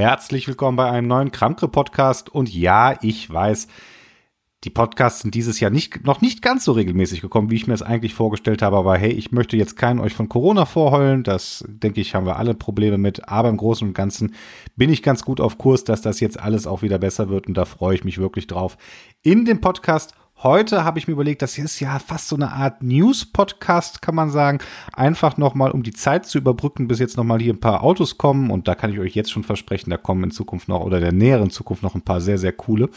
herzlich willkommen bei einem neuen Kramkre-Podcast. Und ja, ich weiß, die Podcasts sind dieses Jahr nicht, noch nicht ganz so regelmäßig gekommen, wie ich mir es eigentlich vorgestellt habe. Aber hey, ich möchte jetzt keinen euch von Corona vorheulen. Das, denke ich, haben wir alle Probleme mit. Aber im Großen und Ganzen bin ich ganz gut auf Kurs, dass das jetzt alles auch wieder besser wird. Und da freue ich mich wirklich drauf. In dem Podcast Heute habe ich mir überlegt, das ist ja fast so eine Art News-Podcast, kann man sagen. Einfach nochmal, um die Zeit zu überbrücken, bis jetzt nochmal hier ein paar Autos kommen. Und da kann ich euch jetzt schon versprechen, da kommen in Zukunft noch oder der näheren Zukunft noch ein paar sehr, sehr coole.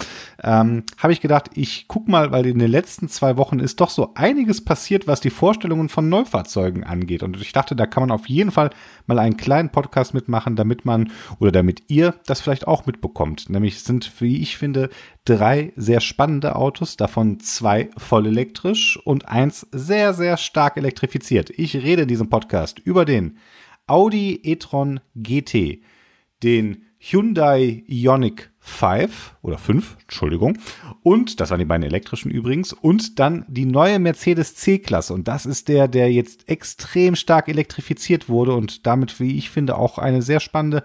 Ähm, habe ich gedacht, ich guck mal, weil in den letzten zwei Wochen ist doch so einiges passiert, was die Vorstellungen von Neufahrzeugen angeht. Und ich dachte, da kann man auf jeden Fall mal einen kleinen Podcast mitmachen, damit man oder damit ihr das vielleicht auch mitbekommt. Nämlich sind, wie ich finde, drei sehr spannende Autos, davon zwei voll elektrisch und eins sehr, sehr stark elektrifiziert. Ich rede in diesem Podcast über den Audi e-tron GT, den Hyundai Ioniq 5 oder 5, Entschuldigung. Und, das waren die beiden elektrischen übrigens. Und dann die neue Mercedes C-Klasse. Und das ist der, der jetzt extrem stark elektrifiziert wurde und damit, wie ich finde, auch eine sehr spannende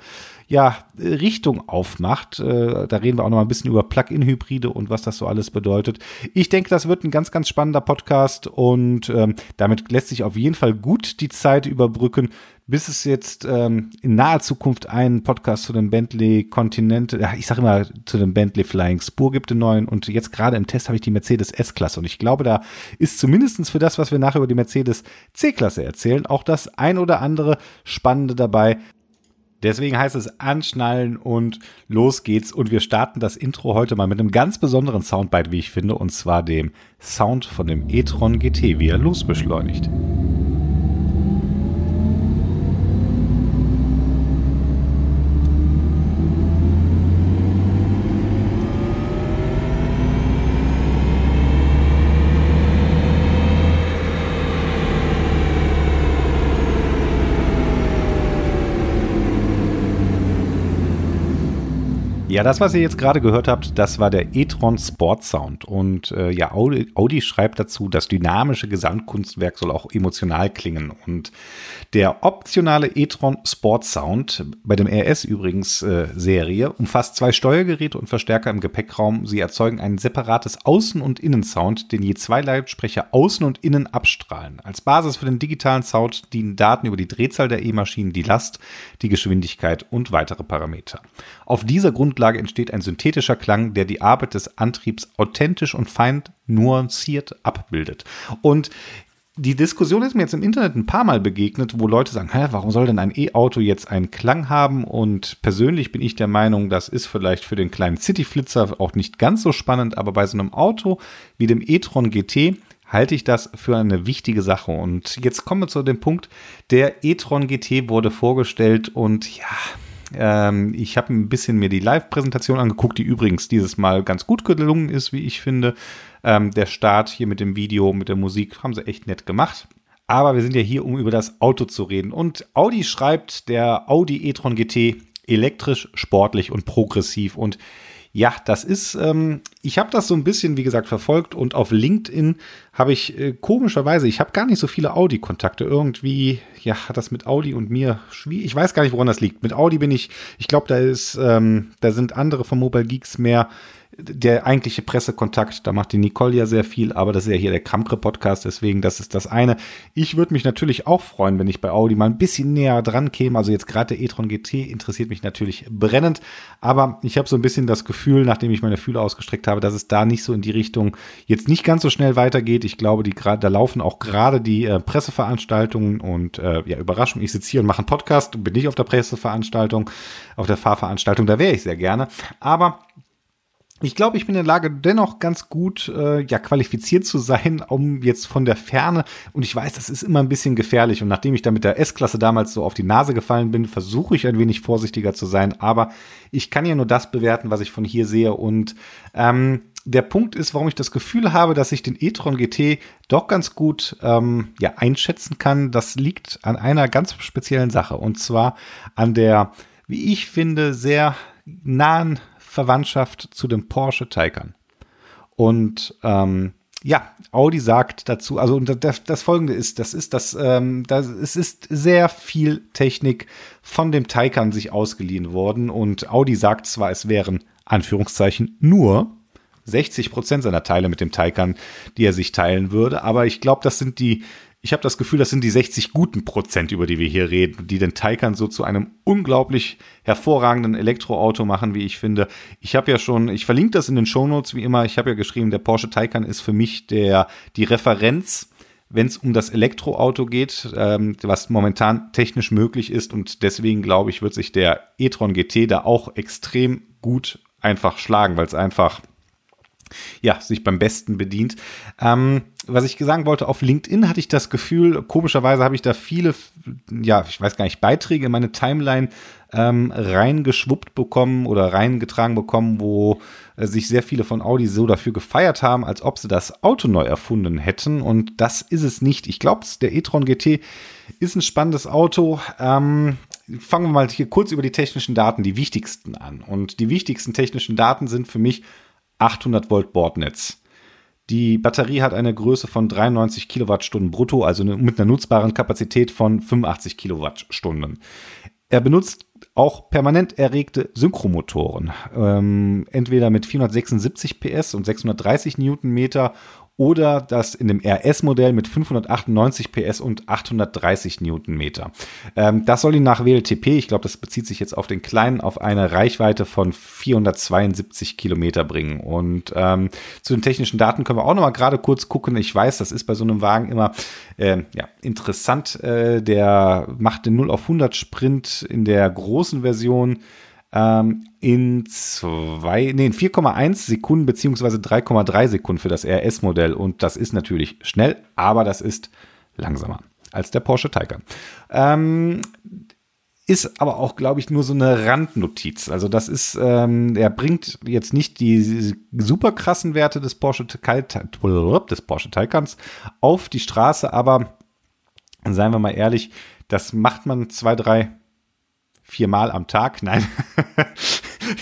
ja, Richtung aufmacht. Äh, da reden wir auch noch mal ein bisschen über Plug-in-Hybride und was das so alles bedeutet. Ich denke, das wird ein ganz, ganz spannender Podcast und ähm, damit lässt sich auf jeden Fall gut die Zeit überbrücken, bis es jetzt ähm, in naher Zukunft einen Podcast zu dem Bentley Continental, ja, ich sage immer zu dem Bentley Flying Spur gibt, den neuen. Und jetzt gerade im Test habe ich die Mercedes S-Klasse. Und ich glaube, da ist zumindestens für das, was wir nachher über die Mercedes C-Klasse erzählen, auch das ein oder andere Spannende dabei. Deswegen heißt es anschnallen und los geht's. Und wir starten das Intro heute mal mit einem ganz besonderen Soundbite, wie ich finde, und zwar dem Sound von dem e-tron GT, wie er losbeschleunigt. Ja, das, was ihr jetzt gerade gehört habt, das war der e-tron Sport Sound. Und äh, ja, Audi, Audi, schreibt dazu, das dynamische Gesamtkunstwerk soll auch emotional klingen. Und der optionale e-tron Sport Sound, bei dem RS übrigens äh, Serie, umfasst zwei Steuergeräte und Verstärker im Gepäckraum. Sie erzeugen ein separates Außen- und Innensound, den je zwei Lautsprecher außen und innen abstrahlen. Als Basis für den digitalen Sound dienen Daten über die Drehzahl der E-Maschinen, die Last, die Geschwindigkeit und weitere Parameter. Auf dieser Grundlage Grundlage entsteht ein synthetischer Klang, der die Arbeit des Antriebs authentisch und fein nuanciert abbildet. Und die Diskussion ist mir jetzt im Internet ein paar Mal begegnet, wo Leute sagen, Hä, warum soll denn ein E-Auto jetzt einen Klang haben? Und persönlich bin ich der Meinung, das ist vielleicht für den kleinen City-Flitzer auch nicht ganz so spannend, aber bei so einem Auto wie dem e-tron GT halte ich das für eine wichtige Sache. Und jetzt kommen wir zu dem Punkt, der e-tron GT wurde vorgestellt und ja, ähm, ich habe ein bisschen mir die Live-Präsentation angeguckt, die übrigens dieses Mal ganz gut gelungen ist, wie ich finde. Ähm, der Start hier mit dem Video, mit der Musik, haben sie echt nett gemacht. Aber wir sind ja hier, um über das Auto zu reden. Und Audi schreibt, der Audi e-tron GT elektrisch, sportlich und progressiv. Und ja, das ist, ähm, ich habe das so ein bisschen, wie gesagt, verfolgt und auf LinkedIn habe ich äh, komischerweise, ich habe gar nicht so viele Audi-Kontakte. Irgendwie, ja, hat das mit Audi und mir schwierig. Ich weiß gar nicht, woran das liegt. Mit Audi bin ich, ich glaube, da ist, ähm, da sind andere von Mobile Geeks mehr der eigentliche Pressekontakt, da macht die Nicole ja sehr viel, aber das ist ja hier der Kramkre-Podcast, deswegen das ist das eine. Ich würde mich natürlich auch freuen, wenn ich bei Audi mal ein bisschen näher dran käme. Also jetzt gerade der e-tron GT interessiert mich natürlich brennend, aber ich habe so ein bisschen das Gefühl, nachdem ich meine Fühler ausgestreckt habe, dass es da nicht so in die Richtung jetzt nicht ganz so schnell weitergeht. Ich glaube, die da laufen auch gerade die äh, Presseveranstaltungen und äh, ja, Überraschung, ich sitze hier und mache einen Podcast, bin nicht auf der Presseveranstaltung, auf der Fahrveranstaltung, da wäre ich sehr gerne, aber ich glaube, ich bin in der Lage, dennoch ganz gut äh, ja qualifiziert zu sein, um jetzt von der Ferne. Und ich weiß, das ist immer ein bisschen gefährlich. Und nachdem ich da mit der S-Klasse damals so auf die Nase gefallen bin, versuche ich ein wenig vorsichtiger zu sein. Aber ich kann ja nur das bewerten, was ich von hier sehe. Und ähm, der Punkt ist, warum ich das Gefühl habe, dass ich den e-tron GT doch ganz gut ähm, ja, einschätzen kann. Das liegt an einer ganz speziellen Sache. Und zwar an der, wie ich finde, sehr nahen Verwandtschaft zu dem Porsche Taycan. Und ähm, ja, Audi sagt dazu, also das, das folgende ist, das ist das, ähm, das, es ist sehr viel Technik von dem Taycan sich ausgeliehen worden und Audi sagt zwar, es wären Anführungszeichen nur 60 Prozent seiner Teile mit dem Taycan, die er sich teilen würde, aber ich glaube, das sind die ich habe das Gefühl, das sind die 60 guten Prozent, über die wir hier reden, die den Taycan so zu einem unglaublich hervorragenden Elektroauto machen, wie ich finde. Ich habe ja schon, ich verlinke das in den Shownotes wie immer. Ich habe ja geschrieben, der Porsche Taycan ist für mich der die Referenz, wenn es um das Elektroauto geht, ähm, was momentan technisch möglich ist und deswegen glaube ich, wird sich der e-tron GT da auch extrem gut einfach schlagen, weil es einfach ja, sich beim Besten bedient. Ähm, was ich sagen wollte, auf LinkedIn hatte ich das Gefühl, komischerweise habe ich da viele, ja, ich weiß gar nicht, Beiträge in meine Timeline ähm, reingeschwuppt bekommen oder reingetragen bekommen, wo äh, sich sehr viele von Audi so dafür gefeiert haben, als ob sie das Auto neu erfunden hätten. Und das ist es nicht. Ich glaube, der e-tron GT ist ein spannendes Auto. Ähm, fangen wir mal hier kurz über die technischen Daten, die wichtigsten an. Und die wichtigsten technischen Daten sind für mich 800 Volt Bordnetz. Die Batterie hat eine Größe von 93 Kilowattstunden brutto, also mit einer nutzbaren Kapazität von 85 Kilowattstunden. Er benutzt auch permanent erregte Synchromotoren, ähm, entweder mit 476 PS und 630 Newtonmeter oder das in dem RS-Modell mit 598 PS und 830 Newtonmeter. Ähm, das soll ihn nach WLTP, ich glaube, das bezieht sich jetzt auf den kleinen, auf eine Reichweite von 472 Kilometer bringen. Und ähm, zu den technischen Daten können wir auch noch mal gerade kurz gucken. Ich weiß, das ist bei so einem Wagen immer äh, ja, interessant. Äh, der macht den 0 auf 100 Sprint in der großen Version ähm, in zwei, nee, in 4,1 Sekunden beziehungsweise 3,3 Sekunden für das RS-Modell. Und das ist natürlich schnell, aber das ist langsamer als der Porsche Taycan. Ähm, ist aber auch, glaube ich, nur so eine Randnotiz. Also das ist, ähm, er bringt jetzt nicht die super krassen Werte des Porsche, des Porsche Taycans auf die Straße, aber seien wir mal ehrlich, das macht man zwei, drei viermal am Tag. Nein.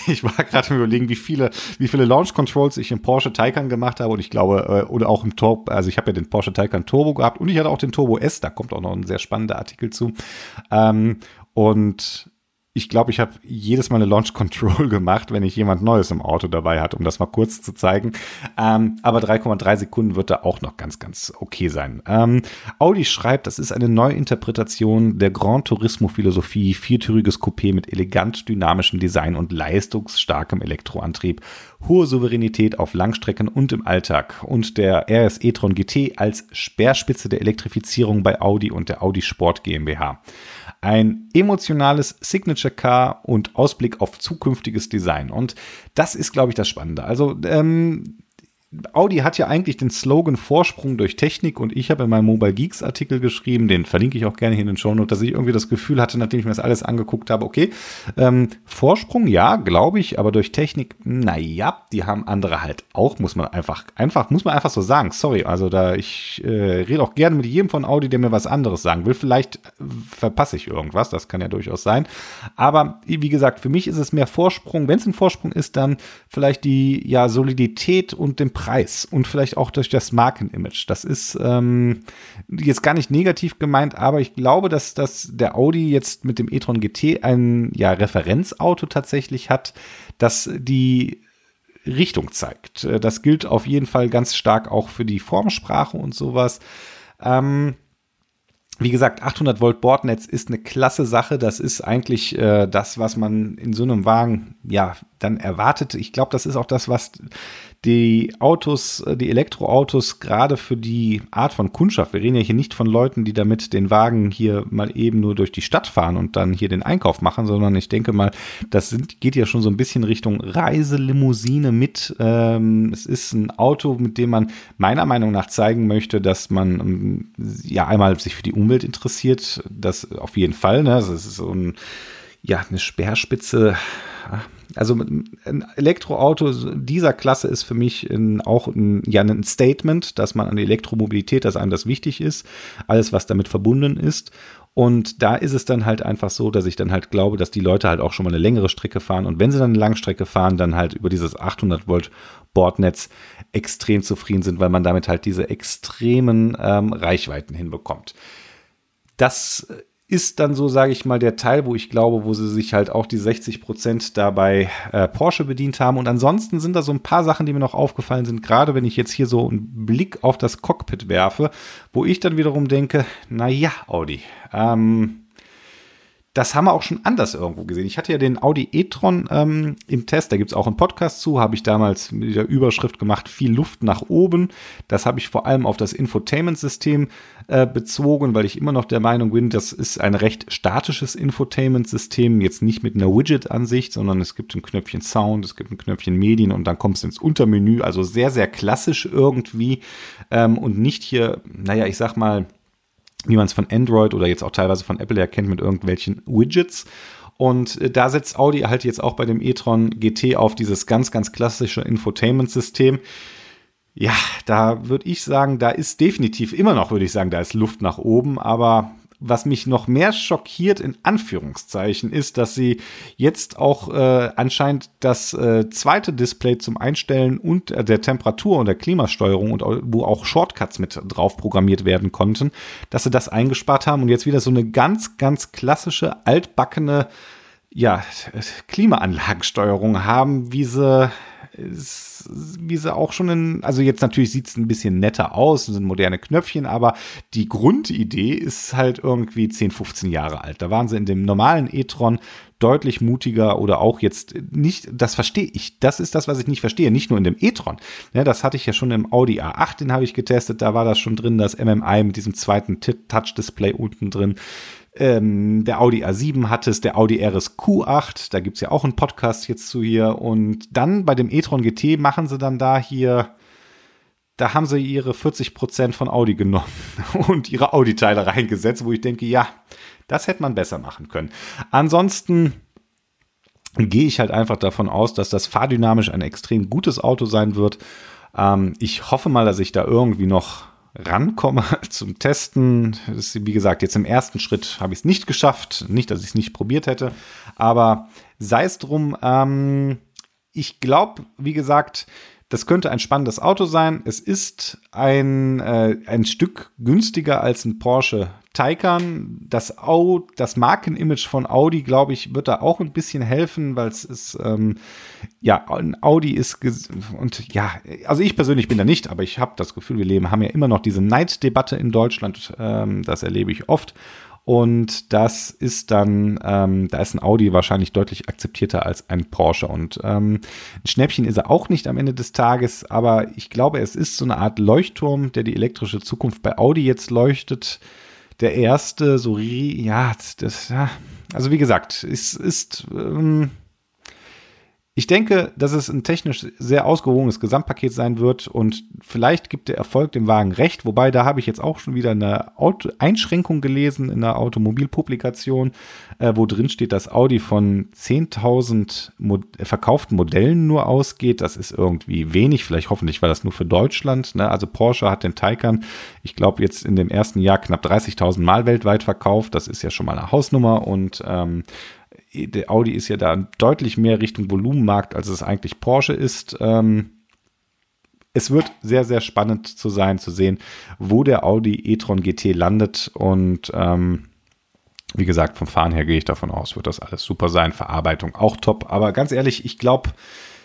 ich war gerade überlegen, wie viele, wie viele Launch Controls ich im Porsche Taycan gemacht habe und ich glaube, äh, oder auch im Turbo, also ich habe ja den Porsche Taycan Turbo gehabt und ich hatte auch den Turbo S, da kommt auch noch ein sehr spannender Artikel zu. Ähm, und ich glaube, ich habe jedes Mal eine Launch Control gemacht, wenn ich jemand Neues im Auto dabei hatte, um das mal kurz zu zeigen. Ähm, aber 3,3 Sekunden wird da auch noch ganz, ganz okay sein. Ähm, Audi schreibt, das ist eine Neuinterpretation der Grand Turismo Philosophie, viertüriges Coupé mit elegant dynamischem Design und leistungsstarkem Elektroantrieb, hohe Souveränität auf Langstrecken und im Alltag und der RS e-tron GT als Speerspitze der Elektrifizierung bei Audi und der Audi Sport GmbH. Ein emotionales Signature Car und Ausblick auf zukünftiges Design. Und das ist, glaube ich, das Spannende. Also ähm, Audi hat ja eigentlich den Slogan Vorsprung durch Technik und ich habe in meinem Mobile Geeks Artikel geschrieben, den verlinke ich auch gerne hier in den Show Notes, dass ich irgendwie das Gefühl hatte, nachdem ich mir das alles angeguckt habe, okay, ähm, Vorsprung, ja, glaube ich, aber durch Technik, naja, die haben andere halt auch, muss man einfach, einfach, muss man einfach so sagen, sorry, also da, ich äh, rede auch gerne mit jedem von Audi, der mir was anderes sagen will, vielleicht äh, verpasse ich irgendwas, das kann ja durchaus sein, aber wie gesagt, für mich ist es mehr Vorsprung, wenn es ein Vorsprung ist, dann vielleicht die, ja, Solidität und den Preis und vielleicht auch durch das Markenimage. Das ist ähm, jetzt gar nicht negativ gemeint, aber ich glaube, dass, dass der Audi jetzt mit dem e-tron GT ein ja, Referenzauto tatsächlich hat, das die Richtung zeigt. Äh, das gilt auf jeden Fall ganz stark auch für die Formsprache und sowas. Ähm, wie gesagt, 800 Volt Bordnetz ist eine klasse Sache. Das ist eigentlich äh, das, was man in so einem Wagen ja dann erwartet. Ich glaube, das ist auch das, was die Autos, äh, die Elektroautos, gerade für die Art von Kundschaft, wir reden ja hier nicht von Leuten, die damit den Wagen hier mal eben nur durch die Stadt fahren und dann hier den Einkauf machen, sondern ich denke mal, das sind, geht ja schon so ein bisschen Richtung Reiselimousine mit. Ähm, es ist ein Auto, mit dem man meiner Meinung nach zeigen möchte, dass man ähm, ja einmal sich für die Umwelt interessiert, das auf jeden Fall. Ne? Das ist so ein, ja, eine Speerspitze also ein Elektroauto dieser Klasse ist für mich in, auch ein, ja, ein Statement, dass man an Elektromobilität, dass einem das wichtig ist, alles, was damit verbunden ist. Und da ist es dann halt einfach so, dass ich dann halt glaube, dass die Leute halt auch schon mal eine längere Strecke fahren. Und wenn sie dann eine Langstrecke fahren, dann halt über dieses 800 Volt Bordnetz extrem zufrieden sind, weil man damit halt diese extremen ähm, Reichweiten hinbekommt. Das ist dann so, sage ich mal, der Teil, wo ich glaube, wo sie sich halt auch die 60 Prozent dabei äh, Porsche bedient haben. Und ansonsten sind da so ein paar Sachen, die mir noch aufgefallen sind, gerade wenn ich jetzt hier so einen Blick auf das Cockpit werfe, wo ich dann wiederum denke, na ja, Audi, ähm, das haben wir auch schon anders irgendwo gesehen. Ich hatte ja den Audi e-tron ähm, im Test, da gibt es auch einen Podcast zu, habe ich damals mit der Überschrift gemacht, viel Luft nach oben. Das habe ich vor allem auf das Infotainment-System äh, bezogen, weil ich immer noch der Meinung bin, das ist ein recht statisches Infotainment-System, jetzt nicht mit einer Widget-Ansicht, sondern es gibt ein Knöpfchen Sound, es gibt ein Knöpfchen Medien und dann kommst du ins Untermenü, also sehr, sehr klassisch irgendwie ähm, und nicht hier, naja, ich sag mal, wie man es von Android oder jetzt auch teilweise von Apple erkennt mit irgendwelchen Widgets. Und äh, da setzt Audi halt jetzt auch bei dem e-tron GT auf dieses ganz, ganz klassische Infotainment-System. Ja, da würde ich sagen, da ist definitiv immer noch, würde ich sagen, da ist Luft nach oben, aber was mich noch mehr schockiert, in Anführungszeichen, ist, dass sie jetzt auch äh, anscheinend das äh, zweite Display zum Einstellen und äh, der Temperatur und der Klimasteuerung und wo auch Shortcuts mit drauf programmiert werden konnten, dass sie das eingespart haben und jetzt wieder so eine ganz, ganz klassische, altbackene ja, Klimaanlagensteuerung haben, wie sie wie sie auch schon in, also jetzt natürlich sieht es ein bisschen netter aus, sind moderne Knöpfchen, aber die Grundidee ist halt irgendwie 10, 15 Jahre alt. Da waren sie in dem normalen e-tron deutlich mutiger oder auch jetzt nicht, das verstehe ich. Das ist das, was ich nicht verstehe. Nicht nur in dem e-tron. Ja, das hatte ich ja schon im Audi A8, den habe ich getestet. Da war das schon drin, das MMI mit diesem zweiten Touch-Display unten drin. Ähm, der Audi A7 hat es, der Audi RS Q8, da gibt es ja auch einen Podcast jetzt zu hier. Und dann bei dem e-tron GT machen sie dann da hier, da haben sie ihre 40% von Audi genommen und ihre Audi-Teile reingesetzt, wo ich denke, ja, das hätte man besser machen können. Ansonsten gehe ich halt einfach davon aus, dass das fahrdynamisch ein extrem gutes Auto sein wird. Ähm, ich hoffe mal, dass ich da irgendwie noch rankomme zum Testen. Ist, wie gesagt, jetzt im ersten Schritt habe ich es nicht geschafft. Nicht, dass ich es nicht probiert hätte, aber sei es drum. Ähm, ich glaube, wie gesagt, das könnte ein spannendes Auto sein. Es ist ein, äh, ein Stück günstiger als ein Porsche Taycan. Das, Au das Markenimage von Audi, glaube ich, wird da auch ein bisschen helfen, weil es ist, ähm, ja, ein Audi ist, und ja, also ich persönlich bin da nicht, aber ich habe das Gefühl, wir leben, haben ja immer noch diese Neiddebatte in Deutschland. Ähm, das erlebe ich oft. Und das ist dann, ähm, da ist ein Audi wahrscheinlich deutlich akzeptierter als ein Porsche. Und ähm, ein Schnäppchen ist er auch nicht am Ende des Tages, aber ich glaube, es ist so eine Art Leuchtturm, der die elektrische Zukunft bei Audi jetzt leuchtet. Der erste, so, ja, das, ja, also wie gesagt, es ist, ähm, ich denke, dass es ein technisch sehr ausgewogenes Gesamtpaket sein wird und vielleicht gibt der Erfolg dem Wagen recht, wobei da habe ich jetzt auch schon wieder eine Auto Einschränkung gelesen in einer Automobilpublikation, äh, wo drin steht, dass Audi von 10.000 Mo verkauften Modellen nur ausgeht. Das ist irgendwie wenig, vielleicht hoffentlich war das nur für Deutschland. Ne? Also Porsche hat den Taycan, ich glaube jetzt in dem ersten Jahr knapp 30.000 Mal weltweit verkauft. Das ist ja schon mal eine Hausnummer und ähm, der Audi ist ja da deutlich mehr Richtung Volumenmarkt, als es eigentlich Porsche ist. Ähm, es wird sehr, sehr spannend zu sein, zu sehen, wo der Audi e-tron GT landet. Und ähm, wie gesagt, vom Fahren her gehe ich davon aus, wird das alles super sein. Verarbeitung auch top. Aber ganz ehrlich, ich glaube,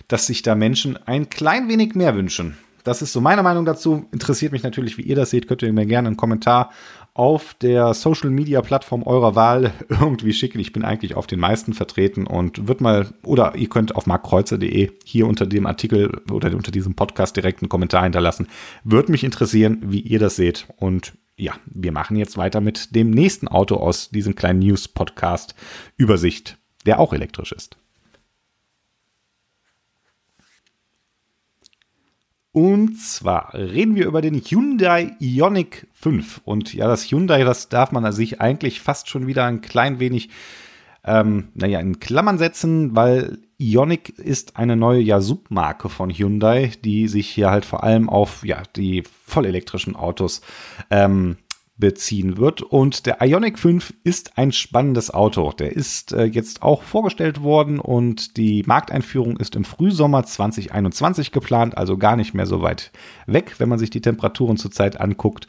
dass sich da Menschen ein klein wenig mehr wünschen. Das ist so meine Meinung dazu. Interessiert mich natürlich, wie ihr das seht. Könnt ihr mir gerne einen Kommentar auf der Social Media Plattform eurer Wahl irgendwie schicken. Ich bin eigentlich auf den meisten vertreten und wird mal, oder ihr könnt auf markkreuzer.de hier unter dem Artikel oder unter diesem Podcast direkt einen Kommentar hinterlassen. Würde mich interessieren, wie ihr das seht. Und ja, wir machen jetzt weiter mit dem nächsten Auto aus diesem kleinen News-Podcast Übersicht, der auch elektrisch ist. Und zwar reden wir über den Hyundai Ioniq 5. Und ja, das Hyundai, das darf man sich eigentlich fast schon wieder ein klein wenig, ähm, naja, in Klammern setzen, weil Ioniq ist eine neue ja, Submarke von Hyundai, die sich hier halt vor allem auf ja, die vollelektrischen Autos ähm, beziehen wird. Und der Ionic 5 ist ein spannendes Auto. Der ist äh, jetzt auch vorgestellt worden und die Markteinführung ist im Frühsommer 2021 geplant, also gar nicht mehr so weit weg, wenn man sich die Temperaturen zurzeit anguckt.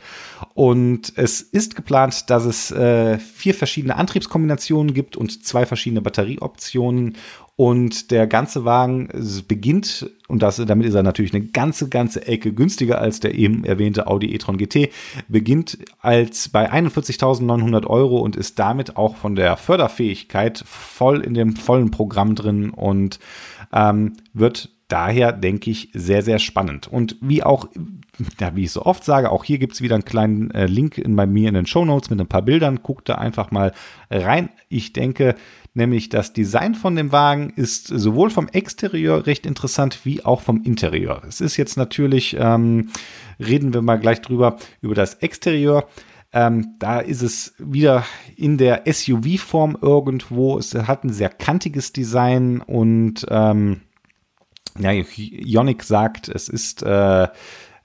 Und es ist geplant, dass es äh, vier verschiedene Antriebskombinationen gibt und zwei verschiedene Batterieoptionen und der ganze Wagen beginnt, und das, damit ist er natürlich eine ganze, ganze Ecke günstiger als der eben erwähnte Audi e-tron GT, beginnt als bei 41.900 Euro und ist damit auch von der Förderfähigkeit voll in dem vollen Programm drin und ähm, wird daher, denke ich, sehr, sehr spannend. Und wie auch, ja, wie ich so oft sage, auch hier gibt es wieder einen kleinen äh, Link in, bei mir in den Show Notes mit ein paar Bildern. Guckt da einfach mal rein. Ich denke, nämlich das Design von dem Wagen ist sowohl vom Exterieur recht interessant wie auch vom Interieur. Es ist jetzt natürlich, ähm, reden wir mal gleich drüber, über das Exterieur. Ähm, da ist es wieder in der SUV-Form irgendwo. Es hat ein sehr kantiges Design und ähm, ja, Ionic sagt, es ist äh,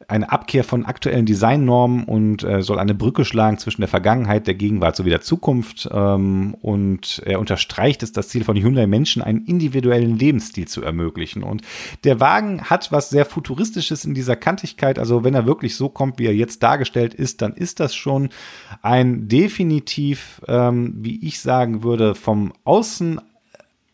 eine Abkehr von aktuellen Designnormen und äh, soll eine Brücke schlagen zwischen der Vergangenheit, der Gegenwart sowie der Zukunft. Ähm, und er unterstreicht es das Ziel von Hyundai Menschen, einen individuellen Lebensstil zu ermöglichen. Und der Wagen hat was sehr Futuristisches in dieser Kantigkeit. Also wenn er wirklich so kommt, wie er jetzt dargestellt ist, dann ist das schon ein definitiv, ähm, wie ich sagen würde, vom Außen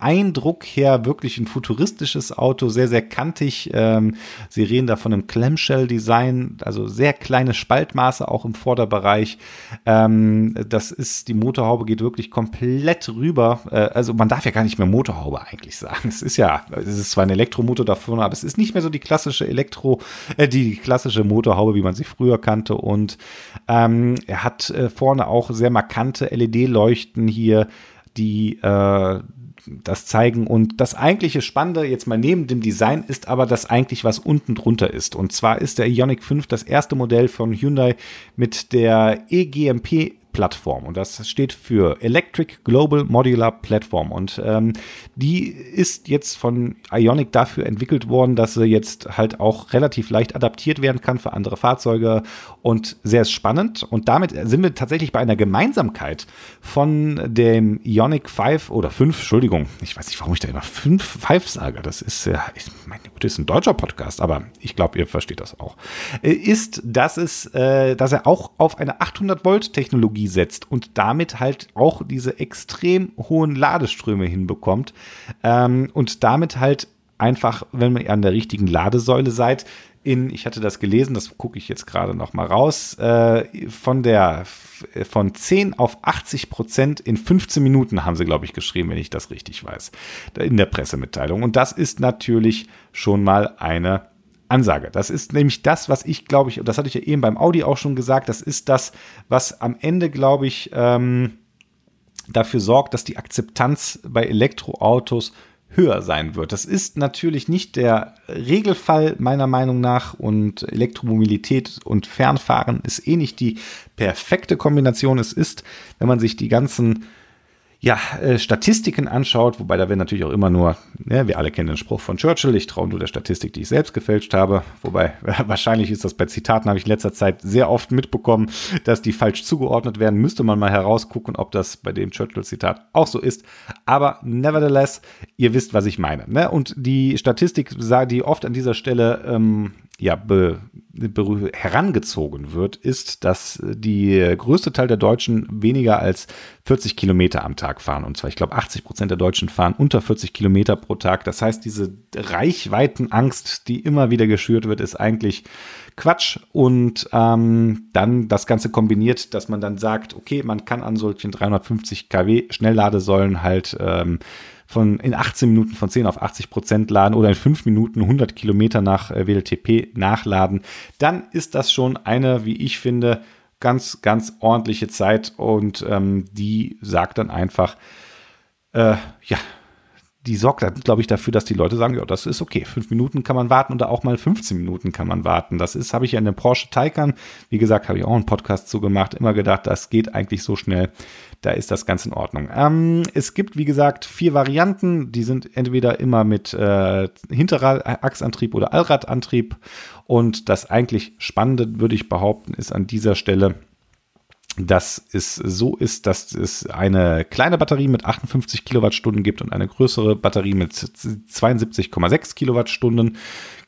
Eindruck her wirklich ein futuristisches Auto, sehr, sehr kantig. Ähm, Sie reden da von einem Clamshell-Design, also sehr kleine Spaltmaße auch im Vorderbereich. Ähm, das ist, die Motorhaube geht wirklich komplett rüber. Äh, also man darf ja gar nicht mehr Motorhaube eigentlich sagen. Es ist ja, es ist zwar ein Elektromotor da vorne, aber es ist nicht mehr so die klassische Elektro, äh, die klassische Motorhaube, wie man sie früher kannte. Und ähm, er hat äh, vorne auch sehr markante LED-Leuchten hier die äh, das zeigen. Und das eigentliche Spannende, jetzt mal neben dem Design, ist aber das eigentlich, was unten drunter ist. Und zwar ist der Ioniq 5 das erste Modell von Hyundai mit der EGMP Plattform. Und das steht für Electric Global Modular Platform. Und ähm, die ist jetzt von Ionic dafür entwickelt worden, dass sie jetzt halt auch relativ leicht adaptiert werden kann für andere Fahrzeuge und sehr spannend. Und damit sind wir tatsächlich bei einer Gemeinsamkeit von dem Ionic 5 oder 5, Entschuldigung, ich weiß nicht, warum ich da immer 5, 5 sage, das ist ja, ich meine gut, ist ein deutscher Podcast, aber ich glaube, ihr versteht das auch, äh, ist, dass es, äh, dass er auch auf eine 800 Volt Technologie Technologie setzt und damit halt auch diese extrem hohen Ladeströme hinbekommt ähm, und damit halt einfach, wenn ihr an der richtigen Ladesäule seid, in, ich hatte das gelesen, das gucke ich jetzt gerade noch mal raus, äh, von der von 10 auf 80 Prozent in 15 Minuten haben sie, glaube ich, geschrieben, wenn ich das richtig weiß, in der Pressemitteilung. Und das ist natürlich schon mal eine Ansage. Das ist nämlich das, was ich glaube ich, und das hatte ich ja eben beim Audi auch schon gesagt, das ist das, was am Ende, glaube ich, ähm, dafür sorgt, dass die Akzeptanz bei Elektroautos höher sein wird. Das ist natürlich nicht der Regelfall meiner Meinung nach und Elektromobilität und Fernfahren ist eh nicht die perfekte Kombination. Es ist, wenn man sich die ganzen ja, äh, Statistiken anschaut, wobei da werden natürlich auch immer nur, ja, wir alle kennen den Spruch von Churchill, ich traue nur der Statistik, die ich selbst gefälscht habe, wobei wahrscheinlich ist das bei Zitaten, habe ich in letzter Zeit sehr oft mitbekommen, dass die falsch zugeordnet werden, müsste man mal herausgucken, ob das bei dem Churchill-Zitat auch so ist, aber nevertheless, ihr wisst, was ich meine. Ne? Und die Statistik, die oft an dieser Stelle ähm, ja, be, be, herangezogen wird, ist, dass die größte Teil der Deutschen weniger als 40 Kilometer am Tag fahren. Und zwar, ich glaube, 80 Prozent der Deutschen fahren unter 40 Kilometer pro Tag. Das heißt, diese Reichweitenangst, die immer wieder geschürt wird, ist eigentlich Quatsch. Und ähm, dann das Ganze kombiniert, dass man dann sagt, okay, man kann an solchen 350 kW Schnellladesäulen halt ähm, von in 18 Minuten von 10 auf 80 Prozent laden oder in 5 Minuten 100 Kilometer nach äh, WLTP nachladen, dann ist das schon eine, wie ich finde, ganz, ganz ordentliche Zeit und ähm, die sagt dann einfach, äh, ja, die sorgt dann, glaube ich, dafür, dass die Leute sagen, ja, das ist okay. Fünf Minuten kann man warten oder auch mal 15 Minuten kann man warten. Das ist, habe ich ja in dem Porsche Taycan, wie gesagt, habe ich auch einen Podcast zu gemacht, immer gedacht, das geht eigentlich so schnell. Da ist das ganz in Ordnung. Ähm, es gibt, wie gesagt, vier Varianten. Die sind entweder immer mit äh, Hinterachsantrieb oder Allradantrieb. Und das eigentlich Spannende, würde ich behaupten, ist an dieser Stelle, dass es so ist, dass es eine kleine Batterie mit 58 Kilowattstunden gibt und eine größere Batterie mit 72,6 Kilowattstunden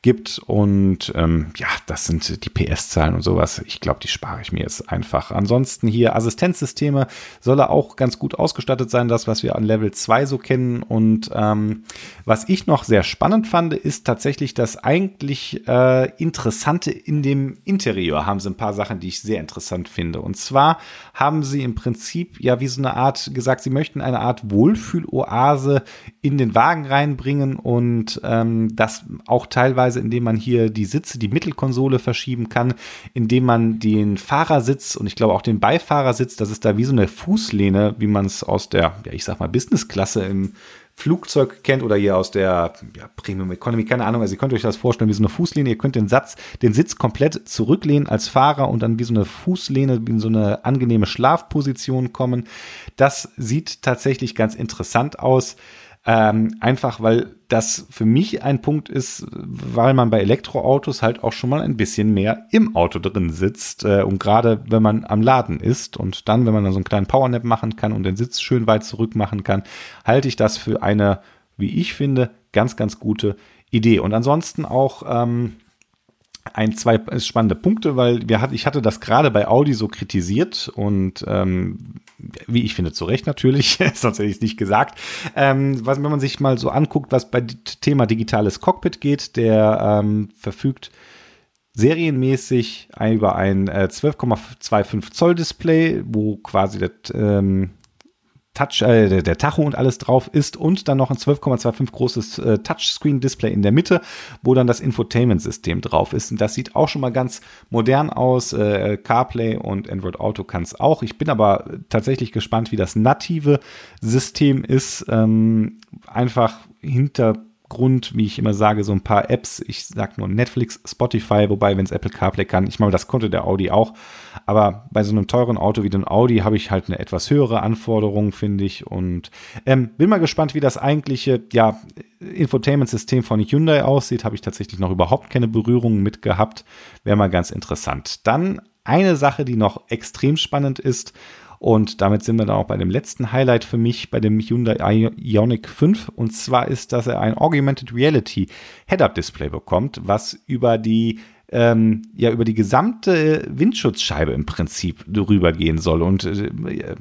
gibt. Und ähm, ja, das sind die PS-Zahlen und sowas. Ich glaube, die spare ich mir jetzt einfach. Ansonsten hier Assistenzsysteme soll er auch ganz gut ausgestattet sein, das, was wir an Level 2 so kennen. Und ähm, was ich noch sehr spannend fand, ist tatsächlich das eigentlich äh, Interessante in dem Interieur. Haben sie ein paar Sachen, die ich sehr interessant finde. Und zwar haben sie im Prinzip ja wie so eine Art gesagt, sie möchten eine Art Wohlfühloase in den Wagen reinbringen und ähm, das auch teilweise, indem man hier die Sitze, die Mittelkonsole verschieben kann, indem man den Fahrersitz und ich glaube auch den Beifahrersitz, das ist da wie so eine Fußlehne, wie man es aus der, ja, ich sag mal, Businessklasse im Flugzeug kennt oder hier aus der ja, Premium Economy, keine Ahnung, also ihr könnt euch das vorstellen wie so eine Fußlehne, ihr könnt den Satz, den Sitz komplett zurücklehnen als Fahrer und dann wie so eine Fußlehne, wie in so eine angenehme Schlafposition kommen. Das sieht tatsächlich ganz interessant aus. Ähm, einfach weil das für mich ein Punkt ist, weil man bei Elektroautos halt auch schon mal ein bisschen mehr im Auto drin sitzt. Äh, und gerade wenn man am Laden ist und dann, wenn man dann so einen kleinen Powernap machen kann und den Sitz schön weit zurück machen kann, halte ich das für eine, wie ich finde, ganz, ganz gute Idee. Und ansonsten auch ähm, ein, zwei spannende Punkte, weil wir hat, ich hatte das gerade bei Audi so kritisiert und ähm, wie ich finde, zu Recht natürlich, sonst hätte ich es nicht gesagt. Ähm, was, wenn man sich mal so anguckt, was bei Thema digitales Cockpit geht, der ähm, verfügt serienmäßig über ein äh, 12,25 Zoll Display, wo quasi das, ähm, Touch, äh, der, der, Tacho und alles drauf ist und dann noch ein 12,25 großes äh, Touchscreen-Display in der Mitte, wo dann das Infotainment-System drauf ist. Und das sieht auch schon mal ganz modern aus. Äh, CarPlay und Android Auto kann es auch. Ich bin aber tatsächlich gespannt, wie das native System ist. Ähm, einfach hinter Grund, wie ich immer sage, so ein paar Apps. Ich sage nur Netflix, Spotify, wobei, wenn es Apple CarPlay kann, ich meine, das konnte der Audi auch. Aber bei so einem teuren Auto wie dem Audi habe ich halt eine etwas höhere Anforderung, finde ich. Und ähm, bin mal gespannt, wie das eigentliche ja, Infotainment-System von Hyundai aussieht. Habe ich tatsächlich noch überhaupt keine Berührungen mit gehabt. Wäre mal ganz interessant. Dann eine Sache, die noch extrem spannend ist. Und damit sind wir dann auch bei dem letzten Highlight für mich, bei dem Hyundai Ioniq 5. Und zwar ist, dass er ein Augmented Reality Head-Up-Display bekommt, was über die ähm, ja über die gesamte Windschutzscheibe im Prinzip drüber gehen soll. Und äh,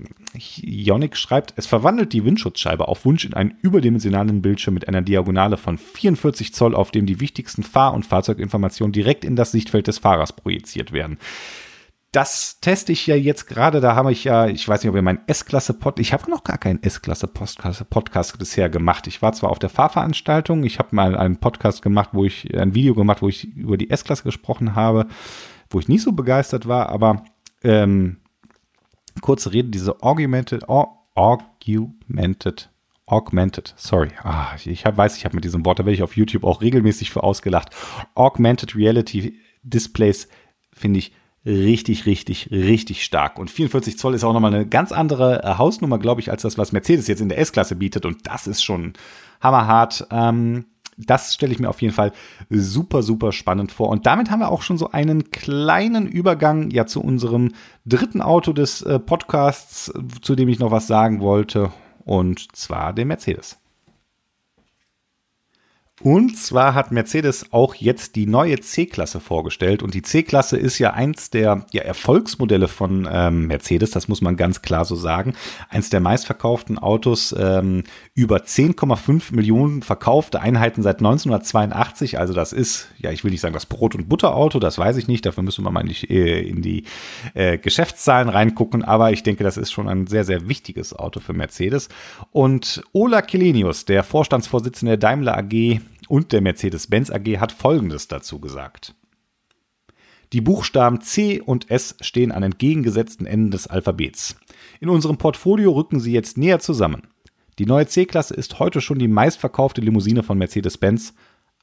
Ionic schreibt, es verwandelt die Windschutzscheibe auf Wunsch in einen überdimensionalen Bildschirm mit einer Diagonale von 44 Zoll, auf dem die wichtigsten Fahr- und Fahrzeuginformationen direkt in das Sichtfeld des Fahrers projiziert werden das teste ich ja jetzt gerade. Da habe ich ja, ich weiß nicht, ob ihr meinen S-Klasse-Pod, ich habe noch gar keinen S-Klasse-Podcast bisher gemacht. Ich war zwar auf der Fahrveranstaltung, ich habe mal einen Podcast gemacht, wo ich, ein Video gemacht, wo ich über die S-Klasse gesprochen habe, wo ich nicht so begeistert war, aber ähm, kurze Rede, diese Augmented, Augmented, Augmented, sorry, ah, ich hab, weiß, ich habe mit diesem Wort, da werde ich auf YouTube auch regelmäßig für ausgelacht. Augmented Reality Displays finde ich richtig, richtig, richtig stark. Und 44 Zoll ist auch nochmal eine ganz andere äh, Hausnummer, glaube ich, als das, was Mercedes jetzt in der S-Klasse bietet. Und das ist schon hammerhart. Ähm, das stelle ich mir auf jeden Fall super, super spannend vor. Und damit haben wir auch schon so einen kleinen Übergang ja zu unserem dritten Auto des äh, Podcasts, zu dem ich noch was sagen wollte. Und zwar dem Mercedes. Und zwar hat Mercedes auch jetzt die neue C-Klasse vorgestellt. Und die C-Klasse ist ja eins der ja, Erfolgsmodelle von ähm, Mercedes, das muss man ganz klar so sagen. Eins der meistverkauften Autos, ähm, über 10,5 Millionen verkaufte Einheiten seit 1982. Also das ist, ja, ich will nicht sagen das Brot- und Butterauto, das weiß ich nicht. Dafür müssen wir mal in die, äh, in die äh, Geschäftszahlen reingucken. Aber ich denke, das ist schon ein sehr, sehr wichtiges Auto für Mercedes. Und Ola Kelenius, der Vorstandsvorsitzende der Daimler AG, und der Mercedes-Benz AG hat Folgendes dazu gesagt. Die Buchstaben C und S stehen an entgegengesetzten Enden des Alphabets. In unserem Portfolio rücken sie jetzt näher zusammen. Die neue C-Klasse ist heute schon die meistverkaufte Limousine von Mercedes-Benz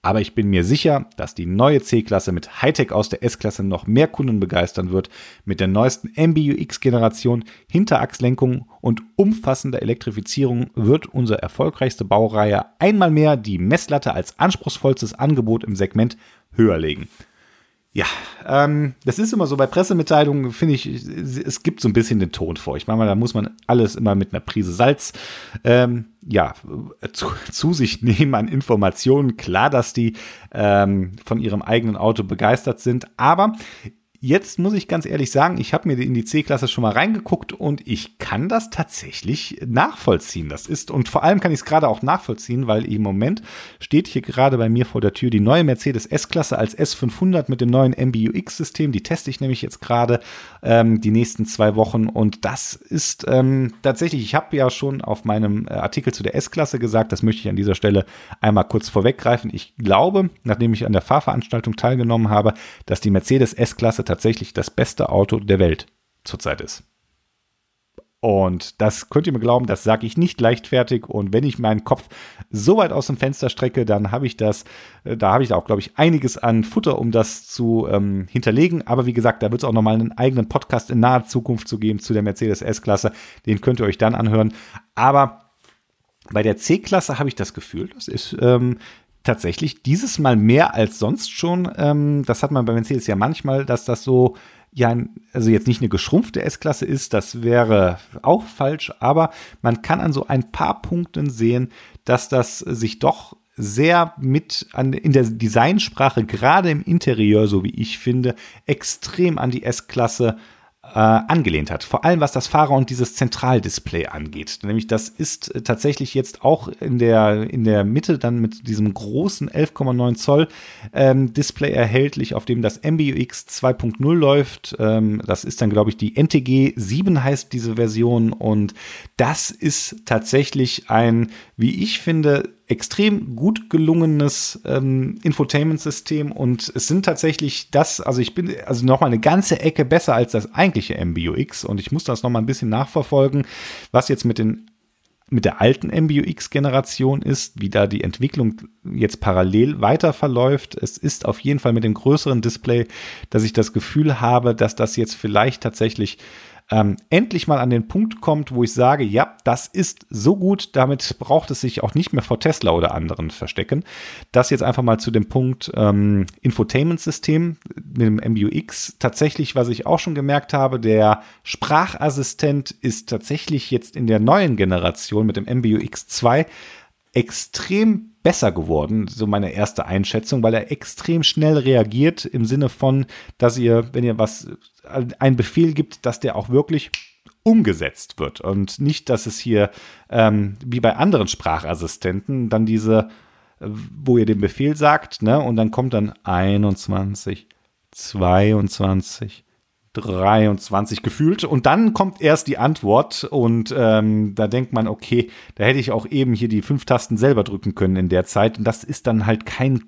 aber ich bin mir sicher, dass die neue C-Klasse mit Hightech aus der S-Klasse noch mehr Kunden begeistern wird. Mit der neuesten MBUX-Generation, Hinterachslenkung und umfassender Elektrifizierung wird unsere erfolgreichste Baureihe einmal mehr die Messlatte als anspruchsvollstes Angebot im Segment höher legen. Ja, ähm, das ist immer so bei Pressemitteilungen, finde ich, es gibt so ein bisschen den Ton vor. Ich meine, da muss man alles immer mit einer Prise Salz ähm, ja, zu, zu, sich nehmen an Informationen. Klar, dass die ähm, von ihrem eigenen Auto begeistert sind, aber Jetzt muss ich ganz ehrlich sagen, ich habe mir in die C-Klasse schon mal reingeguckt und ich kann das tatsächlich nachvollziehen. Das ist, und vor allem kann ich es gerade auch nachvollziehen, weil im Moment steht hier gerade bei mir vor der Tür die neue Mercedes S-Klasse als S500 mit dem neuen MBUX-System. Die teste ich nämlich jetzt gerade ähm, die nächsten zwei Wochen und das ist ähm, tatsächlich, ich habe ja schon auf meinem äh, Artikel zu der S-Klasse gesagt, das möchte ich an dieser Stelle einmal kurz vorweggreifen. Ich glaube, nachdem ich an der Fahrveranstaltung teilgenommen habe, dass die Mercedes S-Klasse tatsächlich das beste Auto der Welt zurzeit ist. Und das könnt ihr mir glauben, das sage ich nicht leichtfertig. Und wenn ich meinen Kopf so weit aus dem Fenster strecke, dann habe ich das, äh, da habe ich auch, glaube ich, einiges an Futter, um das zu ähm, hinterlegen. Aber wie gesagt, da wird es auch nochmal einen eigenen Podcast in naher Zukunft zu geben zu der Mercedes S-Klasse. Den könnt ihr euch dann anhören. Aber bei der C-Klasse habe ich das Gefühl, das ist ähm, tatsächlich dieses Mal mehr als sonst schon. Ähm, das hat man bei Mercedes ja manchmal, dass das so, ja, also jetzt nicht eine geschrumpfte S-Klasse ist, das wäre auch falsch, aber man kann an so ein paar Punkten sehen, dass das sich doch sehr mit an, in der Designsprache, gerade im Interieur, so wie ich finde, extrem an die S-Klasse äh, angelehnt hat. Vor allem was das Fahrer und dieses Zentraldisplay angeht. Nämlich das ist äh, tatsächlich jetzt auch in der, in der Mitte dann mit diesem großen 11,9 Zoll ähm, Display erhältlich, auf dem das MBUX 2.0 läuft. Ähm, das ist dann, glaube ich, die NTG 7 heißt diese Version und das ist tatsächlich ein, wie ich finde, extrem gut gelungenes ähm, Infotainment-System und es sind tatsächlich das, also ich bin also noch mal eine ganze Ecke besser als das eigentliche MBUX und ich muss das noch mal ein bisschen nachverfolgen, was jetzt mit den mit der alten MBUX-Generation ist, wie da die Entwicklung jetzt parallel weiter verläuft. Es ist auf jeden Fall mit dem größeren Display, dass ich das Gefühl habe, dass das jetzt vielleicht tatsächlich ähm, endlich mal an den Punkt kommt, wo ich sage, ja, das ist so gut, damit braucht es sich auch nicht mehr vor Tesla oder anderen verstecken. Das jetzt einfach mal zu dem Punkt ähm, Infotainment-System mit dem MBUX. Tatsächlich, was ich auch schon gemerkt habe, der Sprachassistent ist tatsächlich jetzt in der neuen Generation mit dem MBUX 2 extrem besser geworden, so meine erste Einschätzung, weil er extrem schnell reagiert im Sinne von, dass ihr, wenn ihr was, einen Befehl gibt, dass der auch wirklich umgesetzt wird und nicht, dass es hier ähm, wie bei anderen Sprachassistenten dann diese, wo ihr den Befehl sagt, ne, und dann kommt dann 21, 22, 23 gefühlt. Und dann kommt erst die Antwort und ähm, da denkt man, okay, da hätte ich auch eben hier die fünf Tasten selber drücken können in der Zeit. Und das ist dann halt kein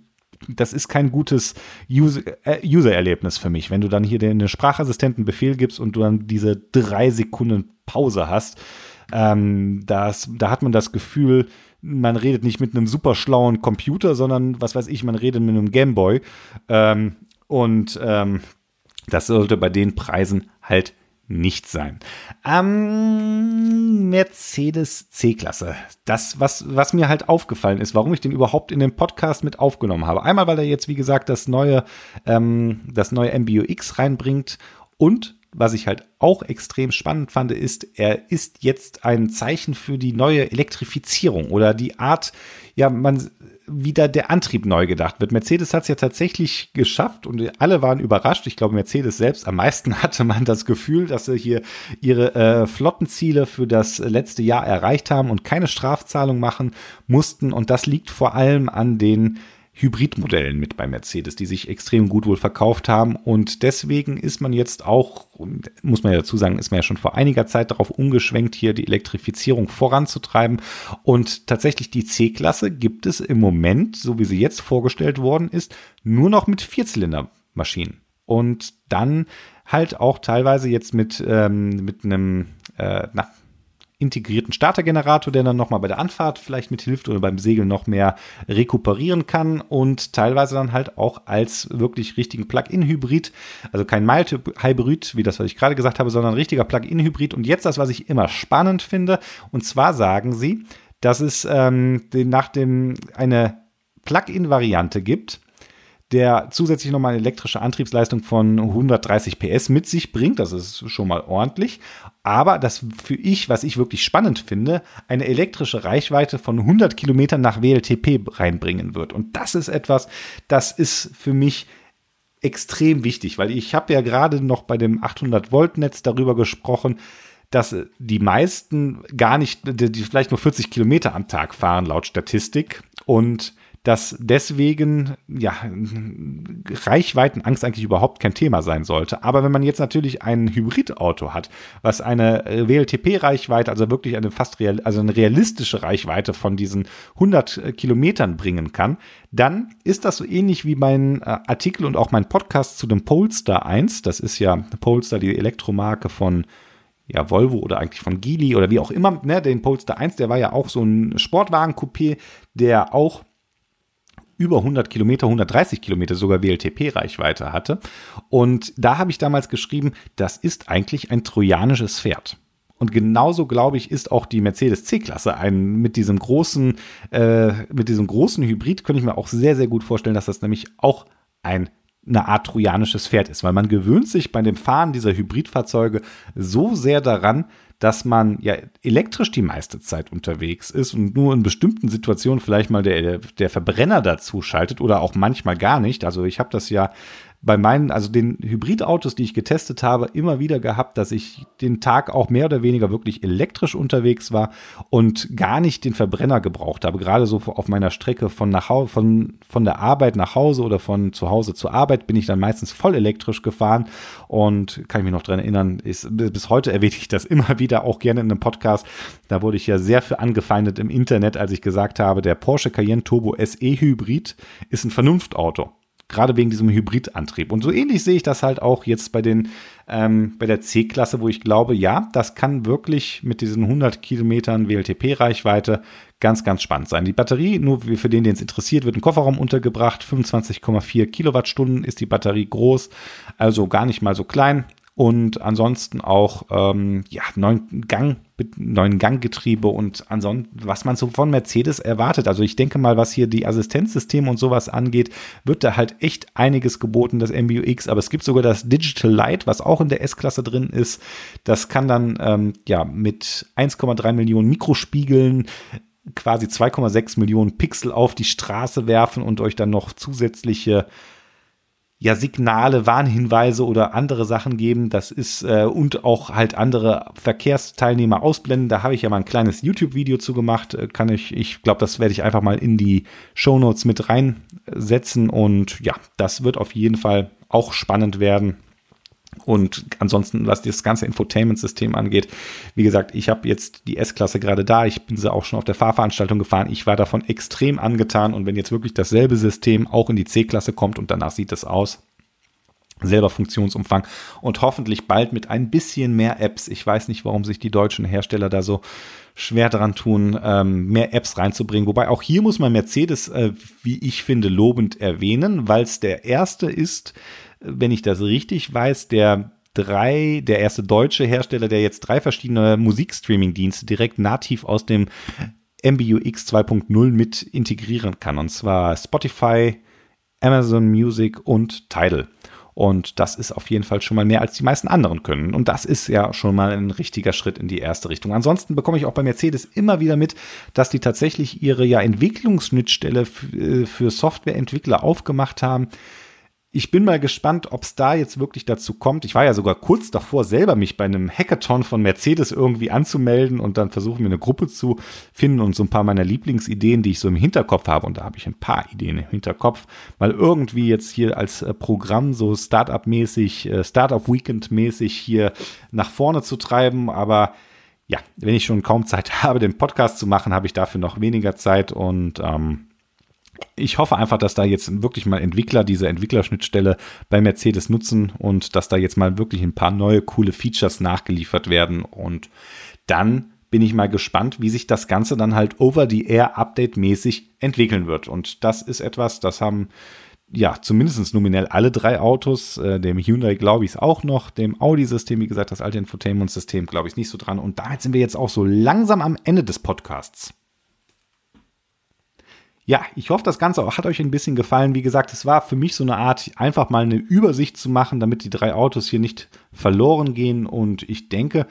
das ist kein gutes äh, User-Erlebnis für mich. Wenn du dann hier den Sprachassistenten Befehl gibst und du dann diese drei Sekunden Pause hast, ähm, das, da hat man das Gefühl, man redet nicht mit einem super schlauen Computer, sondern was weiß ich, man redet mit einem Gameboy. Ähm, und ähm, das sollte bei den Preisen halt nicht sein. Ähm, Mercedes C-Klasse. Das, was, was mir halt aufgefallen ist, warum ich den überhaupt in den Podcast mit aufgenommen habe. Einmal, weil er jetzt, wie gesagt, das neue, ähm, das neue MBUX reinbringt und was ich halt auch extrem spannend fand, ist, er ist jetzt ein Zeichen für die neue Elektrifizierung oder die Art, ja, man wieder der Antrieb neu gedacht wird. Mercedes hat es ja tatsächlich geschafft und alle waren überrascht. Ich glaube, Mercedes selbst am meisten hatte man das Gefühl, dass sie hier ihre äh, Flottenziele für das letzte Jahr erreicht haben und keine Strafzahlung machen mussten. Und das liegt vor allem an den Hybridmodellen mit bei Mercedes, die sich extrem gut wohl verkauft haben. Und deswegen ist man jetzt auch, muss man ja dazu sagen, ist man ja schon vor einiger Zeit darauf umgeschwenkt, hier die Elektrifizierung voranzutreiben. Und tatsächlich die C-Klasse gibt es im Moment, so wie sie jetzt vorgestellt worden ist, nur noch mit Vierzylindermaschinen. Und dann halt auch teilweise jetzt mit, ähm, mit einem, äh, na, integrierten Startergenerator, der dann nochmal bei der Anfahrt vielleicht mithilft oder beim Segeln noch mehr rekuperieren kann und teilweise dann halt auch als wirklich richtigen Plug-in-Hybrid, also kein Mild-Hybrid, wie das, was ich gerade gesagt habe, sondern richtiger Plug-in-Hybrid. Und jetzt das, was ich immer spannend finde, und zwar sagen sie, dass es ähm, nach dem eine Plug-in-Variante gibt, der zusätzlich nochmal eine elektrische Antriebsleistung von 130 PS mit sich bringt. Das ist schon mal ordentlich. Aber das für ich, was ich wirklich spannend finde, eine elektrische Reichweite von 100 Kilometern nach WLTP reinbringen wird. Und das ist etwas, das ist für mich extrem wichtig, weil ich habe ja gerade noch bei dem 800 Volt Netz darüber gesprochen, dass die meisten gar nicht, die vielleicht nur 40 Kilometer am Tag fahren laut Statistik und dass deswegen ja Reichweitenangst eigentlich überhaupt kein Thema sein sollte. Aber wenn man jetzt natürlich ein Hybridauto hat, was eine äh, WLTP-Reichweite, also wirklich eine fast real, also eine realistische Reichweite von diesen 100 äh, Kilometern bringen kann, dann ist das so ähnlich wie mein äh, Artikel und auch mein Podcast zu dem Polestar 1. Das ist ja Polestar, die Elektromarke von ja, Volvo oder eigentlich von Geely oder wie auch immer, ne, den Polestar 1, der war ja auch so ein Sportwagen-Coupé, der auch über 100 Kilometer, 130 Kilometer sogar WLTP-Reichweite hatte. Und da habe ich damals geschrieben, das ist eigentlich ein trojanisches Pferd. Und genauso, glaube ich, ist auch die Mercedes C-Klasse ein mit diesem großen, äh, mit diesem großen Hybrid, könnte ich mir auch sehr, sehr gut vorstellen, dass das nämlich auch ein eine Art trojanisches Pferd ist, weil man gewöhnt sich bei dem Fahren dieser Hybridfahrzeuge so sehr daran, dass man ja elektrisch die meiste Zeit unterwegs ist und nur in bestimmten Situationen vielleicht mal der, der Verbrenner dazu schaltet oder auch manchmal gar nicht. Also ich habe das ja bei meinen, also den Hybridautos, die ich getestet habe, immer wieder gehabt, dass ich den Tag auch mehr oder weniger wirklich elektrisch unterwegs war und gar nicht den Verbrenner gebraucht habe. Gerade so auf meiner Strecke von, nach von, von der Arbeit nach Hause oder von zu Hause zur Arbeit bin ich dann meistens voll elektrisch gefahren und kann ich mich noch dran erinnern, ist, bis heute erwähne ich das immer wieder auch gerne in einem Podcast. Da wurde ich ja sehr für angefeindet im Internet, als ich gesagt habe, der Porsche Cayenne Turbo SE Hybrid ist ein Vernunftauto gerade wegen diesem Hybridantrieb. Und so ähnlich sehe ich das halt auch jetzt bei den ähm, bei der C-Klasse, wo ich glaube, ja, das kann wirklich mit diesen 100 Kilometern WLTP-Reichweite ganz, ganz spannend sein. Die Batterie, nur für den, den es interessiert, wird im Kofferraum untergebracht. 25,4 Kilowattstunden ist die Batterie groß, also gar nicht mal so klein und ansonsten auch ähm, ja, neun Gang, neuen Ganggetriebe und ansonsten, was man so von Mercedes erwartet. Also ich denke mal, was hier die Assistenzsysteme und sowas angeht, wird da halt echt einiges geboten, das MBUX, aber es gibt sogar das Digital Light, was auch in der S-Klasse drin ist. Das kann dann ähm, ja mit 1,3 Millionen Mikrospiegeln quasi 2,6 Millionen Pixel auf die Straße werfen und euch dann noch zusätzliche ja Signale, Warnhinweise oder andere Sachen geben. Das ist äh, und auch halt andere Verkehrsteilnehmer ausblenden. Da habe ich ja mal ein kleines YouTube-Video zu gemacht. Äh, kann ich, ich glaube, das werde ich einfach mal in die Show Notes mit reinsetzen. Und ja, das wird auf jeden Fall auch spannend werden. Und ansonsten, was das ganze Infotainment-System angeht, wie gesagt, ich habe jetzt die S-Klasse gerade da. Ich bin sie auch schon auf der Fahrveranstaltung gefahren. Ich war davon extrem angetan. Und wenn jetzt wirklich dasselbe System auch in die C-Klasse kommt und danach sieht es aus, selber Funktionsumfang und hoffentlich bald mit ein bisschen mehr Apps. Ich weiß nicht, warum sich die deutschen Hersteller da so schwer daran tun, ähm, mehr Apps reinzubringen. Wobei auch hier muss man Mercedes, äh, wie ich finde, lobend erwähnen, weil es der erste ist, wenn ich das richtig weiß, der drei, der erste deutsche Hersteller, der jetzt drei verschiedene Musikstreaming-Dienste direkt nativ aus dem MBUX 2.0 mit integrieren kann. Und zwar Spotify, Amazon Music und Tidal. Und das ist auf jeden Fall schon mal mehr, als die meisten anderen können. Und das ist ja schon mal ein richtiger Schritt in die erste Richtung. Ansonsten bekomme ich auch bei Mercedes immer wieder mit, dass die tatsächlich ihre ja Entwicklungsschnittstelle äh, für Softwareentwickler aufgemacht haben ich bin mal gespannt, ob es da jetzt wirklich dazu kommt. Ich war ja sogar kurz davor, selber mich bei einem Hackathon von Mercedes irgendwie anzumelden und dann versuchen, mir eine Gruppe zu finden und so ein paar meiner Lieblingsideen, die ich so im Hinterkopf habe. Und da habe ich ein paar Ideen im Hinterkopf, weil irgendwie jetzt hier als äh, Programm so Startup-mäßig, äh, Startup-Weekend-mäßig hier nach vorne zu treiben. Aber ja, wenn ich schon kaum Zeit habe, den Podcast zu machen, habe ich dafür noch weniger Zeit und ähm, ich hoffe einfach, dass da jetzt wirklich mal Entwickler diese Entwicklerschnittstelle bei Mercedes nutzen und dass da jetzt mal wirklich ein paar neue coole Features nachgeliefert werden. Und dann bin ich mal gespannt, wie sich das Ganze dann halt over the air update mäßig entwickeln wird. Und das ist etwas, das haben ja zumindest nominell alle drei Autos. Äh, dem Hyundai glaube ich es auch noch, dem Audi-System, wie gesagt, das alte Infotainment-System glaube ich nicht so dran. Und damit sind wir jetzt auch so langsam am Ende des Podcasts. Ja, ich hoffe, das Ganze hat euch ein bisschen gefallen. Wie gesagt, es war für mich so eine Art, einfach mal eine Übersicht zu machen, damit die drei Autos hier nicht verloren gehen. Und ich denke,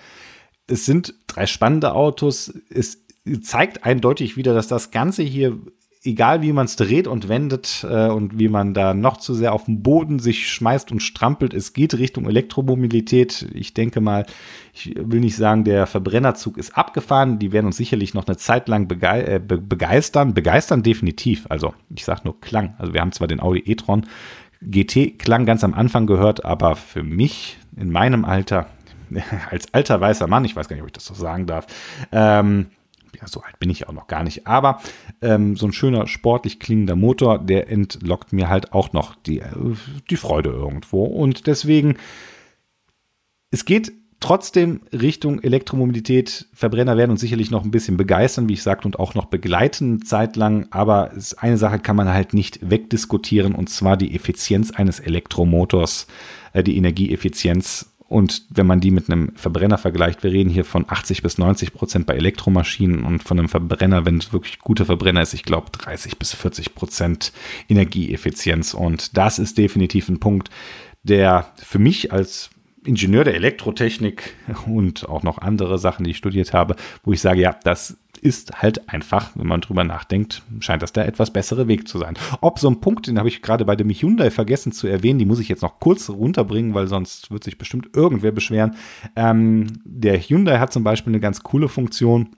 es sind drei spannende Autos. Es zeigt eindeutig wieder, dass das Ganze hier egal wie man es dreht und wendet äh, und wie man da noch zu sehr auf den Boden sich schmeißt und strampelt, es geht Richtung Elektromobilität. Ich denke mal, ich will nicht sagen, der Verbrennerzug ist abgefahren. Die werden uns sicherlich noch eine Zeit lang äh, be begeistern. Begeistern definitiv. Also ich sage nur Klang. Also wir haben zwar den Audi e-tron GT Klang ganz am Anfang gehört, aber für mich in meinem Alter, als alter weißer Mann, ich weiß gar nicht, ob ich das so sagen darf, ähm, ja, so alt bin ich auch noch gar nicht, aber ähm, so ein schöner sportlich klingender Motor, der entlockt mir halt auch noch die, äh, die Freude irgendwo. Und deswegen, es geht trotzdem Richtung Elektromobilität. Verbrenner werden uns sicherlich noch ein bisschen begeistern, wie ich sagte, und auch noch begleiten zeitlang. Aber eine Sache kann man halt nicht wegdiskutieren, und zwar die Effizienz eines Elektromotors, äh, die Energieeffizienz und wenn man die mit einem Verbrenner vergleicht, wir reden hier von 80 bis 90 Prozent bei Elektromaschinen und von einem Verbrenner, wenn es wirklich guter Verbrenner ist, ich glaube 30 bis 40 Prozent Energieeffizienz. Und das ist definitiv ein Punkt, der für mich als Ingenieur der Elektrotechnik und auch noch andere Sachen, die ich studiert habe, wo ich sage, ja, das ist halt einfach, wenn man drüber nachdenkt, scheint das der etwas bessere Weg zu sein. Ob so ein Punkt, den habe ich gerade bei dem Hyundai vergessen zu erwähnen, die muss ich jetzt noch kurz runterbringen, weil sonst wird sich bestimmt irgendwer beschweren. Ähm, der Hyundai hat zum Beispiel eine ganz coole Funktion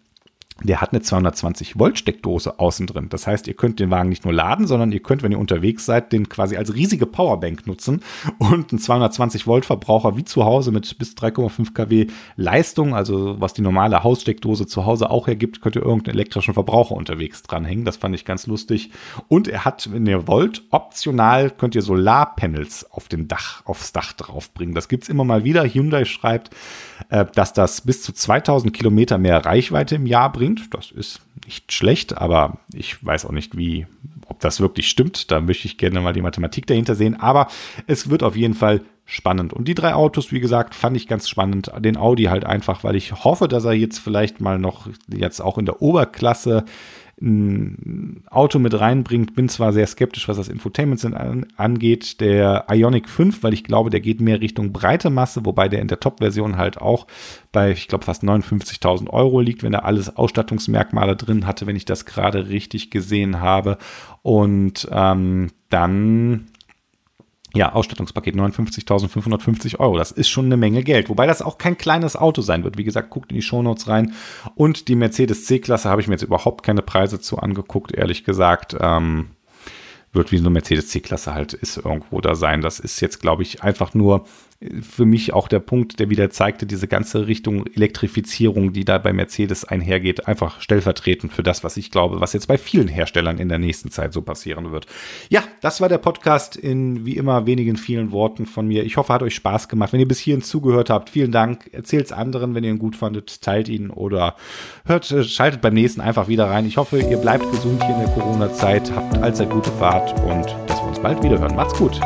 der hat eine 220 Volt Steckdose außen drin. Das heißt, ihr könnt den Wagen nicht nur laden, sondern ihr könnt, wenn ihr unterwegs seid, den quasi als riesige Powerbank nutzen und einen 220 Volt Verbraucher wie zu Hause mit bis 3,5 kW Leistung, also was die normale Haussteckdose zu Hause auch hergibt, könnt ihr irgendeinen elektrischen Verbraucher unterwegs dranhängen. Das fand ich ganz lustig. Und er hat, wenn ihr wollt, optional könnt ihr Solarpanels auf dem Dach, aufs Dach draufbringen. Das gibt's immer mal wieder. Hyundai schreibt, äh, dass das bis zu 2000 Kilometer mehr Reichweite im Jahr bringt bringt. Das ist nicht schlecht, aber ich weiß auch nicht, wie, ob das wirklich stimmt. Da möchte ich gerne mal die Mathematik dahinter sehen. Aber es wird auf jeden Fall spannend. Und die drei Autos, wie gesagt, fand ich ganz spannend. Den Audi halt einfach, weil ich hoffe, dass er jetzt vielleicht mal noch jetzt auch in der Oberklasse ein Auto mit reinbringt. Bin zwar sehr skeptisch, was das Infotainment angeht, der Ionic 5, weil ich glaube, der geht mehr Richtung breite Masse, wobei der in der Top-Version halt auch bei, ich glaube, fast 59.000 Euro liegt, wenn er alles Ausstattungsmerkmale drin hatte, wenn ich das gerade richtig gesehen habe. Und ähm, dann ja, Ausstattungspaket 59.550 Euro. Das ist schon eine Menge Geld. Wobei das auch kein kleines Auto sein wird. Wie gesagt, guckt in die Shownotes rein. Und die Mercedes C-Klasse habe ich mir jetzt überhaupt keine Preise zu angeguckt, ehrlich gesagt. Ähm, wird wie so eine Mercedes C-Klasse halt ist irgendwo da sein. Das ist jetzt, glaube ich, einfach nur für mich auch der Punkt, der wieder zeigte, diese ganze Richtung Elektrifizierung, die da bei Mercedes einhergeht, einfach stellvertretend für das, was ich glaube, was jetzt bei vielen Herstellern in der nächsten Zeit so passieren wird. Ja, das war der Podcast in wie immer wenigen vielen Worten von mir. Ich hoffe, hat euch Spaß gemacht. Wenn ihr bis hierhin zugehört habt, vielen Dank. Erzählt es anderen, wenn ihr ihn gut fandet, teilt ihn oder hört, äh, schaltet beim nächsten einfach wieder rein. Ich hoffe, ihr bleibt gesund hier in der Corona-Zeit, habt allzeit gute Fahrt und dass wir uns bald wieder hören. Macht's gut.